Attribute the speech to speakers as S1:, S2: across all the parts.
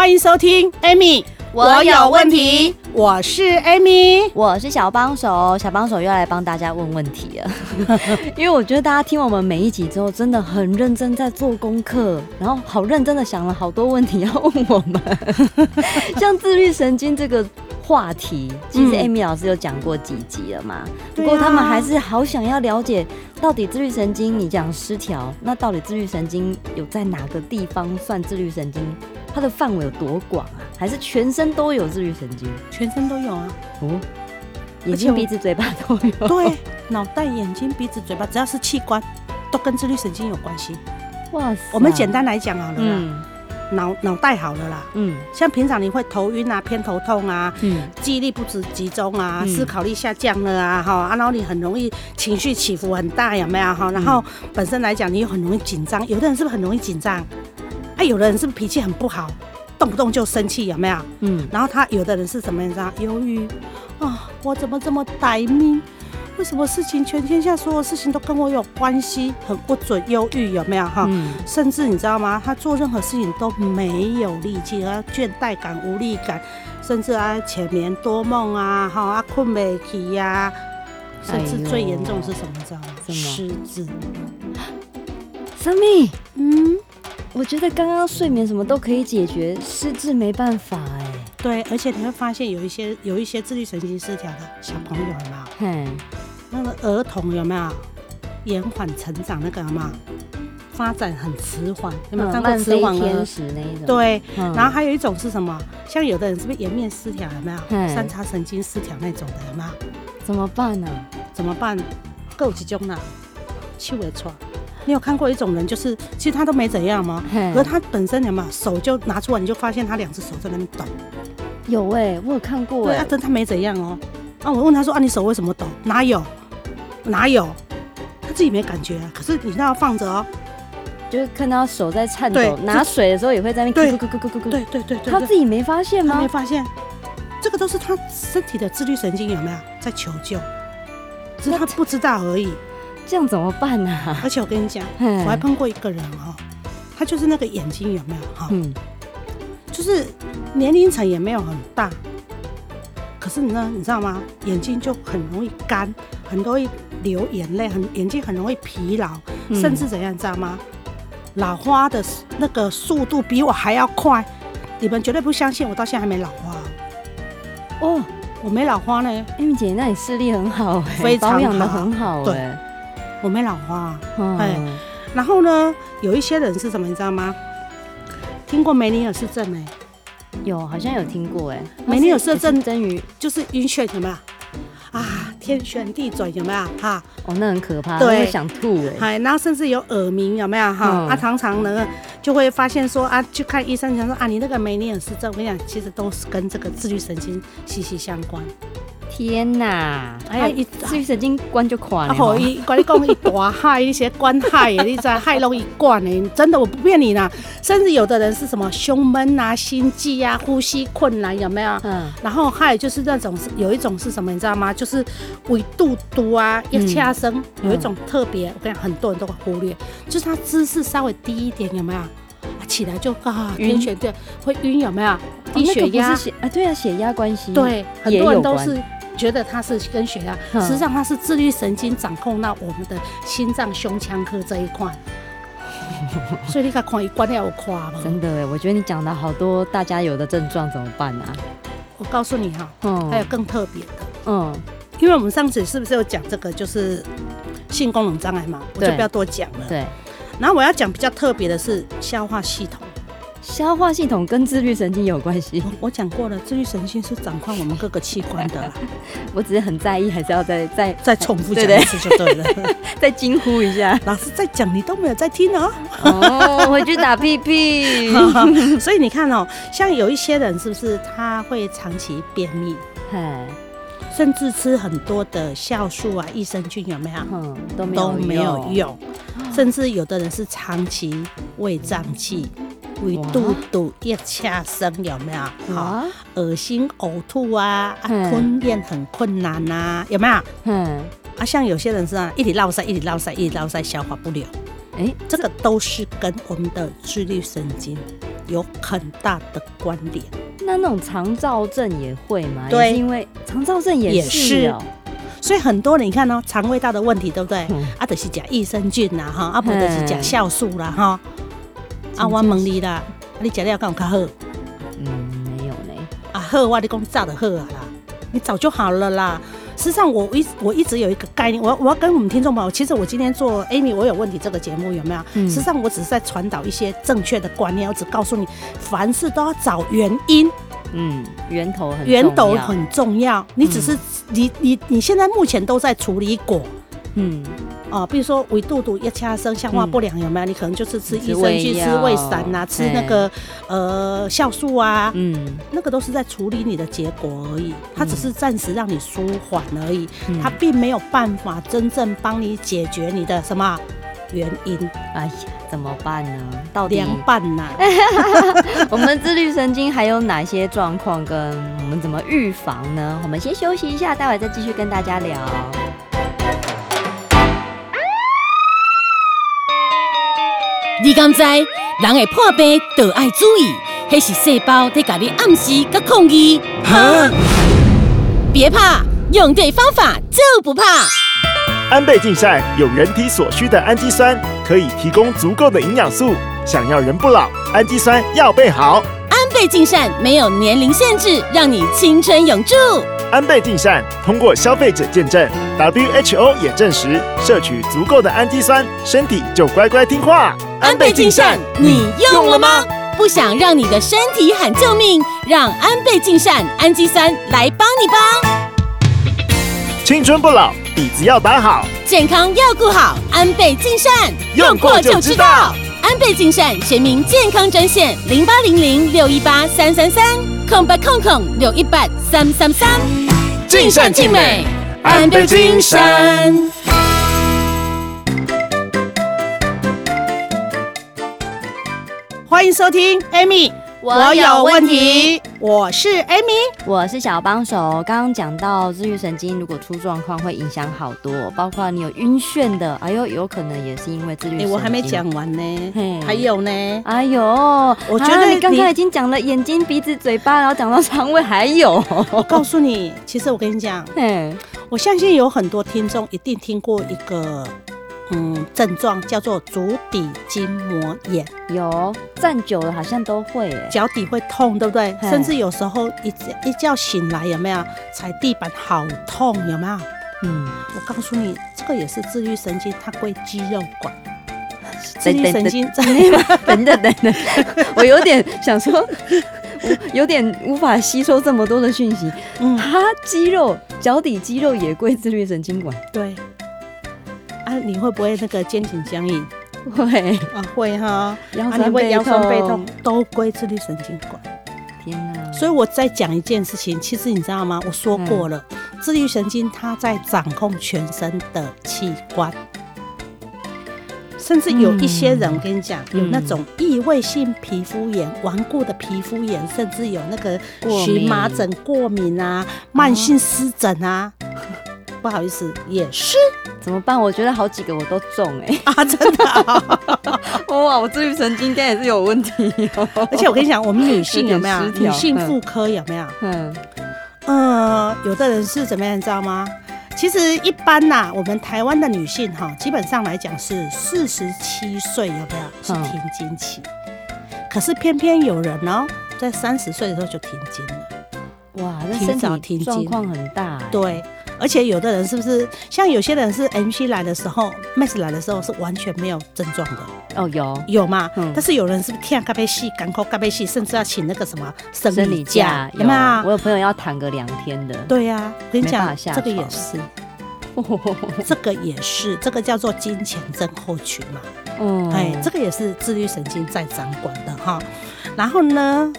S1: 欢迎收听，Amy，
S2: 我有问题。
S1: 我是 Amy，
S3: 我是小帮手，小帮手又要来帮大家问问题了。因为我觉得大家听我们每一集之后，真的很认真在做功课，然后好认真的想了好多问题要问我们。像自律神经这个话题，其实 Amy 老师有讲过几集了嘛？不过他们还是好想要了解，到底自律神经你讲失调，那到底自律神经有在哪个地方算自律神经？它的范围有多广啊？还是全身都有自律神经？
S1: 全身都有啊！
S3: 哦，眼睛、鼻子、嘴巴都有。
S1: 对，脑袋、眼睛、鼻子、嘴巴，只要是器官，都跟自律神经有关系。
S3: 哇塞！
S1: 我们简单来讲好了啦，
S3: 嗯，
S1: 脑脑袋好了啦，嗯，像平常你会头晕啊、偏头痛啊，嗯，记忆力不集集中啊，思考力下降了啊，哈，啊，然后你很容易情绪起伏很大，有没有哈？然后本身来讲，你又很容易紧张，有的人是不是很容易紧张？哎，有的人是不是脾气很不好，动不动就生气，有没有？嗯，然后他有的人是什么样子啊？忧郁啊，我怎么这么歹命？为什么事情全天下所有事情都跟我有关系？很不准，忧郁有没有？哈，嗯，甚至你知道吗？他做任何事情都没有力气，啊，倦怠感、无力感，甚至啊浅眠多梦啊，哈啊困不起呀，甚至最严重是什么？知道吗？失智。
S3: 生命？嗯。我觉得刚刚睡眠什么都可以解决，失智没办法哎。
S1: 对，而且你会发现有一些有一些自律神经失调的小朋友有没有？嗯，那个儿童有没有延缓成长？那个有没有发展很迟缓？有没有看过迟缓天使那一种？对，然后还有一种是什么？像有的人是不是颜面失调？有没有？三叉神经失调那种的有没有？
S3: 怎么办呢？
S1: 怎么办？够有几种呢？气味错。你有看过一种人，就是其实他都没怎样吗？可是他本身有没有手就拿出来，你就发现他两只手在那边抖。
S3: 有哎、欸，我有看过、欸。
S1: 对啊，但他没怎样哦、喔。啊，我问他说啊，你手为什么抖？哪有？哪有？他自己没感觉啊。可是你让他放着哦、喔，
S3: 就是看到手在颤抖，拿水的时候也会在那边咕咕咕咕咕咕。
S1: 对对对对，
S3: 他自己没发现吗？
S1: 他没发现。这个都是他身体的自律神经有没有在求救？只是他不知道而已。
S3: 这样怎么办呢、啊？
S1: 而且我跟你讲，我还碰过一个人哦，他就是那个眼睛有没有哈？嗯，就是年龄层也没有很大，可是呢，你知道吗？眼睛就很容易干，很容易流眼泪，很眼睛很容易疲劳，甚至怎样，你知道吗？老花的那个速度比我还要快，你们绝对不相信，我到现在还没老花。哦，我没老花呢
S3: ，Amy 姐，那你视力很好，非常保养的很好，对。
S1: 我没老花，哎，然后呢，有一些人是什么，你知道吗？听过梅尼尔氏症没？
S3: 有，好像有听过，哎，
S1: 梅尼尔氏症等于就是晕眩，有没有？啊，天旋地转，有没有？哈，
S3: 哦，那很可怕，对，会想吐，哎，
S1: 然后甚至有耳鸣，有没有？哈，啊，常常呢就会发现说啊，去看医生，想说啊，你那个梅尼尔氏症，我跟你讲，其实都是跟这个自律神经息息相关。
S3: 天呐！哎呀，一自律神经关就关了。
S1: 哦，一跟你讲一大海，一些关海，你知海容易关的。真的，我不骗你啦。甚至有的人是什么胸闷啊、心悸啊、呼吸困难，有没有？嗯。然后还有就是那种有一种是什么，你知道吗？就是胃肚肚啊，一掐声，有一种特别，我跟你讲，很多人都会忽略，就是他姿势稍微低一点，有没有？起来就啊，晕血对，会晕，有没有？低血压
S3: 啊？对啊，血压关系。
S1: 对，很多人都是。觉得它是跟血压，实际上它是自律神经掌控到我们的心脏、胸腔科这一块。所以你看，看一关要夸吗？
S3: 真的哎，我觉得你讲的好多大家有的症状怎么办啊？
S1: 我告诉你哈，嗯，还有更特别的，嗯，因为我们上次是不是有讲这个就是性功能障碍嘛？我就不要多讲了。对。然后我要讲比较特别的是消化系统。
S3: 消化系统跟自律神经有关系？
S1: 我讲过了，自律神经是掌控我们各个器官的。
S3: 我只是很在意，还是要再再
S1: 再重复讲一次就对了，
S3: 再惊呼一下。
S1: 老师在讲，你都没有在听哦。
S3: 哦，回去打屁屁。
S1: 所以你看哦，像有一些人是不是他会长期便秘？嘿。甚至吃很多的酵素啊、益生菌有没有？嗯，都都没有用。甚至有的人是长期胃胀气、胃肚肚一掐生有没有？好，恶心、呕吐啊，啊，吞咽很困难呐，有没有？嗯，啊，像有些人是啊，一直落塞，一直落塞，一直落塞，消化不了。哎，这个都是跟我们的自律神经有很大的关联。
S3: 那那种肠燥症也会吗？对，因为肠燥症也是哦。
S1: 所以很多人你看哦，肠胃道的问题，对不对？啊，就是讲益生菌呐，哈，啊，不就是讲酵素啦，哈。啊，我问你啦，你吃了敢有较好？
S3: 嗯，没有呢。
S1: 啊，好，我你讲早就好啊啦，你早就好了啦。实际上，我一我一直有一个概念，我我要跟我们听众朋友，其实我今天做 Amy 我有问题这个节目有没有？嗯实际上，我只是在传导一些正确的观念，我只告诉你，凡事都要找原因。
S3: 嗯，源头很
S1: 源头很重要。你只是你你你现在目前都在处理果。嗯。哦，比如说胃肚肚一掐生消化不良有没有？你可能就是吃益生菌、吃胃散呐，吃那个呃酵素啊，嗯，那个都是在处理你的结果而已，它只是暂时让你舒缓而已，它并没有办法真正帮你解决你的什么原因。
S3: 哎呀，怎么办呢？到底
S1: 凉拌呐？
S3: 我们自律神经还有哪些状况？跟我们怎么预防呢？我们先休息一下，待会再继续跟大家聊。
S2: 你敢知人会破病，都要注意，那是细胞在给你暗示甲抗议。哈！别怕，用对方法就不怕。
S4: 安倍晋善有人体所需的氨基酸，可以提供足够的营养素。想要人不老，氨基酸要备好。
S2: 安倍晋善没有年龄限制，让你青春永驻。
S4: 安倍晋善通过消费者见证，WHO 也证实，摄取足够的氨基酸，身体就乖乖听话。
S2: 安倍晋善，你用了吗？不想让你的身体喊救命，让安倍晋善氨基酸来帮你吧。
S4: 青春不老，底子要打好，
S2: 健康要顾好。安倍晋善，用过就知道。安倍晋善全民健康专线零八零零六一八三三三空八空空六一八三三三。尽善尽美，安倍晋善。
S1: 欢迎收听，Amy，我有问题。我是 Amy，
S3: 我是小帮手。刚刚讲到自律神经如果出状况会影响好多，包括你有晕眩的，哎呦，有可能也是因为自律神经。
S1: 我还没讲完呢，嘿还有呢，
S3: 哎呦，我觉得你刚才已经讲了眼睛、鼻子、嘴巴，然后讲到肠胃，还有。
S1: 我告诉你，其实我跟你讲，嗯我相信有很多听众一定听过一个。嗯，症状叫做足底筋膜炎，
S3: 有站久了好像都会，
S1: 脚底会痛，对不对？甚至有时候一一觉醒来，有没有踩地板好痛？有没有？嗯，我告诉你，这个也是自律神经，它归肌肉管。自律神经在
S3: 等等等等，我有点想说，有点无法吸收这么多的讯息。嗯，哈，肌肉脚底肌肉也归自律神经管，
S1: 对。啊，你会不会那个肩颈僵硬？
S3: 会
S1: 啊，会哈。
S3: 腰酸背痛，啊、背痛
S1: 都归自律神经管。天哪！所以我再讲一件事情，其实你知道吗？我说过了，嗯、自律神经它在掌控全身的器官，甚至有一些人，我跟你讲，嗯、有那种异位性皮肤炎、顽固的皮肤炎，甚至有那个荨麻疹过敏啊、慢性湿疹啊。哦、不好意思，也是。
S3: 怎么办？我觉得好几个我都中哎、欸、
S1: 啊！真的、啊，
S3: 哇！我自律神经应该也是有问题哦。
S1: 而且我跟你讲，我们女性有没有？女性妇科有没有？嗯嗯，有的人是怎么样，你知道吗？其实一般呐、啊，我们台湾的女性哈，基本上来讲是四十七岁有没有是停经期？嗯、可是偏偏有人哦，在三十岁的时候就停经了。
S3: 哇，那身体状况很大、欸。
S1: 对。而且有的人是不是像有些人是 MC 来的时候，MES 来的时候是完全没有症状的。
S3: 哦，有
S1: 有嘛？嗯、但是有人是不是天咖啡系、港口咖啡系，甚至要请那个什么生理假，有没有？
S3: 我有朋友要躺个两天的。
S1: 对呀、啊，我跟你讲，这个也是，这个也是，这个叫做金钱症候群嘛。嗯，哎，这个也是自律神经在掌管的哈。然后呢？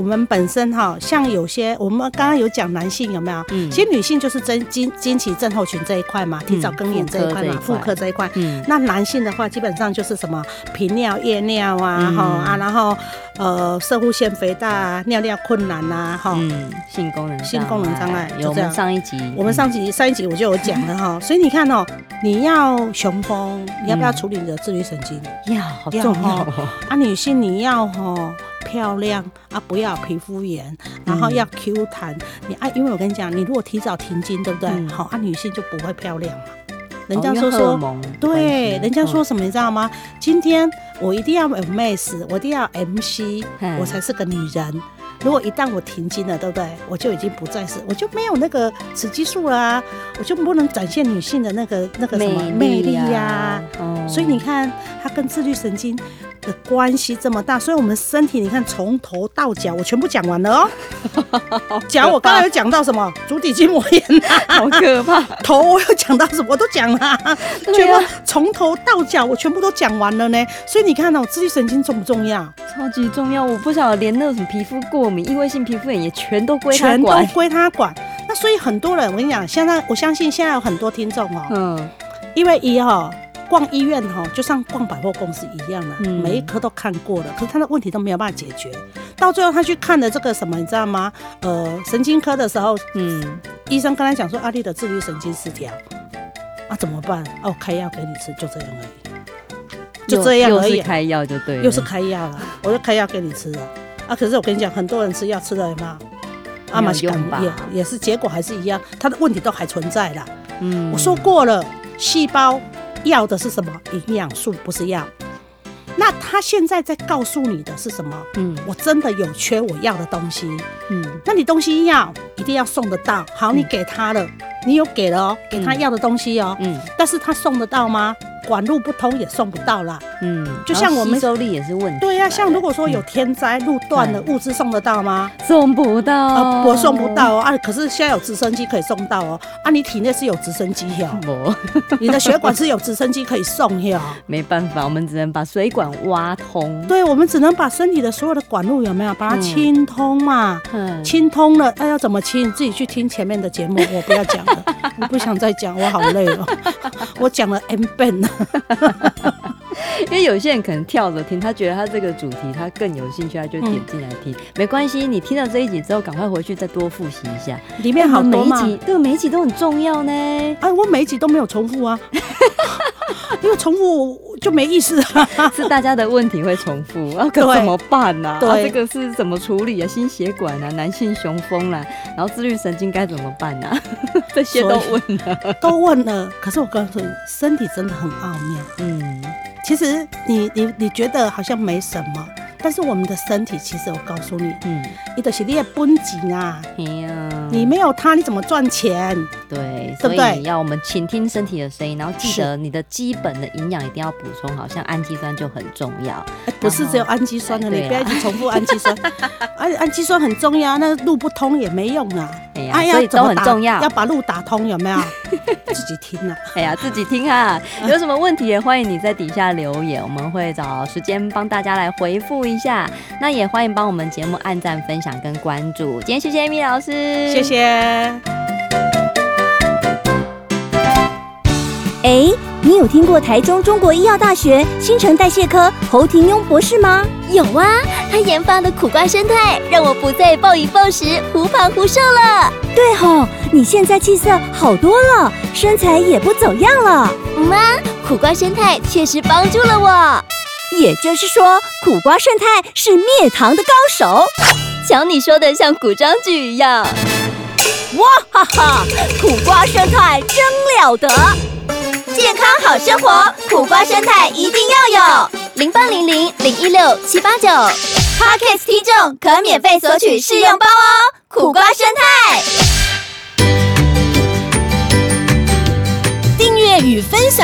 S1: 我们本身哈，像有些我们刚刚有讲男性有没有？嗯，其实女性就是经经经期症候群这一块嘛，提早更年这一块嘛，妇科这一块。嗯，那男性的话，基本上就是什么频尿、夜尿啊，哈啊，然后呃，摄护腺肥大、尿尿困难啊，哈，
S3: 嗯，性功能
S1: 性功能障碍。
S3: 有我们上一集，
S1: 我们上集上一集我就有讲了哈，所以你看哦，你要雄风，你要不要处理你的自律神经？
S3: 要，好重要
S1: 啊，女性你要哈。漂亮啊，不要皮肤炎，然后要 Q 弹。你啊，因为我跟你讲，你如果提早停经，对不对？好啊，女性就不会漂亮嘛。人家说说，对，人家说什么你知道吗？今天我一定要 MS，我一定要 MC，我才是个女人。如果一旦我停经了，对不对？我就已经不再是，我就没有那个雌激素啦，我就不能展现女性的那个那个什么魅力呀。所以你看，它跟自律神经。的关系这么大，所以我们身体你看从头到脚我全部讲完了哦。脚我刚才有讲到什么足底筋膜炎，
S3: 好可怕。
S1: 头我有讲到什么我都讲了，全部从头到脚我全部都讲完了呢。所以你看哦，自律神经重不重要？
S3: 超级重要。我不晓得连那种皮肤过敏、异位性皮肤炎也全都归他
S1: 全都归他管。那所以很多人我跟你讲，现在我相信现在有很多听众哦，嗯，因为一哈。逛医院哈，就像逛百货公司一样了，嗯、每一科都看过了，可是他的问题都没有办法解决。到最后他去看了这个什么，你知道吗？呃，神经科的时候，嗯，医生跟他讲说，阿丽的自律神经失调，啊，怎么办？哦，开药给你吃，就这样而已，就这样而已。
S3: 开药就对，
S1: 又是开药了，我就开药给你吃了。啊，可是我跟你讲，很多人吃药吃了有没有？阿玛西干也也是结果还是一样，他的问题都还存在的。嗯，我说过了，细胞。要的是什么？营养素不是药。那他现在在告诉你的是什么？嗯，我真的有缺我要的东西。嗯，那你东西要一定要送得到。好，你给他了，你有给了哦，给他要的东西哦。嗯，但是他送得到吗？管路不通也送不到啦。嗯，就像我们
S3: 吸收力也是问题。
S1: 对呀，像如果说有天灾，路断了，物资送得到吗？
S3: 送不到
S1: 啊，我送不到哦。啊，可是现在有直升机可以送到哦。啊，你体内是有直升机哦，你的血管是有直升机可以送哦。
S3: 没办法，我们只能把水管挖通。
S1: 对，我们只能把身体的所有的管路有没有把它清通嘛？嗯，清通了，那要怎么清？自己去听前面的节目，我不要讲了，我不想再讲，我好累哦。我讲了 N 遍了。
S3: 因为有些人可能跳着听，他觉得他这个主题他更有兴趣，他就点进来听。嗯、没关系，你听到这一集之后，赶快回去再多复习一下，里面好多嘛。每一集，对，每一集都很重要呢。
S1: 哎，我每一集都没有重复啊，因为重复就没意思啊。
S3: 是大家的问题会重复，啊，可怎么办呢？啊？对，啊，这个是怎么处理啊？心血管啊，男性雄风啦，啊，然后自律神经该怎么办呢？啊？这些都问了，
S1: 都问了。可是我告诉你，身体真的很奥妙。嗯。其实你你你觉得好像没什么，但是我们的身体其实我告诉你，嗯，你的是你的绷紧啊，你没有它你怎么赚钱？
S3: 对，对不对？要我们倾听身体的声音，然后记得你的基本的营养一定要补充好，像氨基酸就很重要。
S1: 不是只有氨基酸的，你不要一直重复氨基酸，氨氨基酸很重要，那路不通也没用啊。
S3: 哎呀，所以都很重要，
S1: 要把路打通，有没有？自己听啊！
S3: 哎呀，自己听啊！有什么问题也欢迎你在底下留言，我们会找时间帮大家来回复一下。那也欢迎帮我们节目按赞、分享跟关注。今天谢谢 Amy 老师，
S1: 谢谢。
S2: 哎，你有听过台中中国医药大学新陈代谢科侯廷庸博士吗？有啊，他研发的苦瓜生态让我不再暴饮暴食、忽胖忽瘦了。对吼，你现在气色好多了，身材也不走样了。妈，苦瓜生态确实帮助了我。也就是说，苦瓜胜肽是灭糖的高手。瞧你说的像古装剧一样。哇哈哈，苦瓜胜肽真了得！健康好生活，苦瓜胜肽一定要有。零八零零零一六七八九，Podcast 听众可免费索取试用包哦。苦瓜胜肽，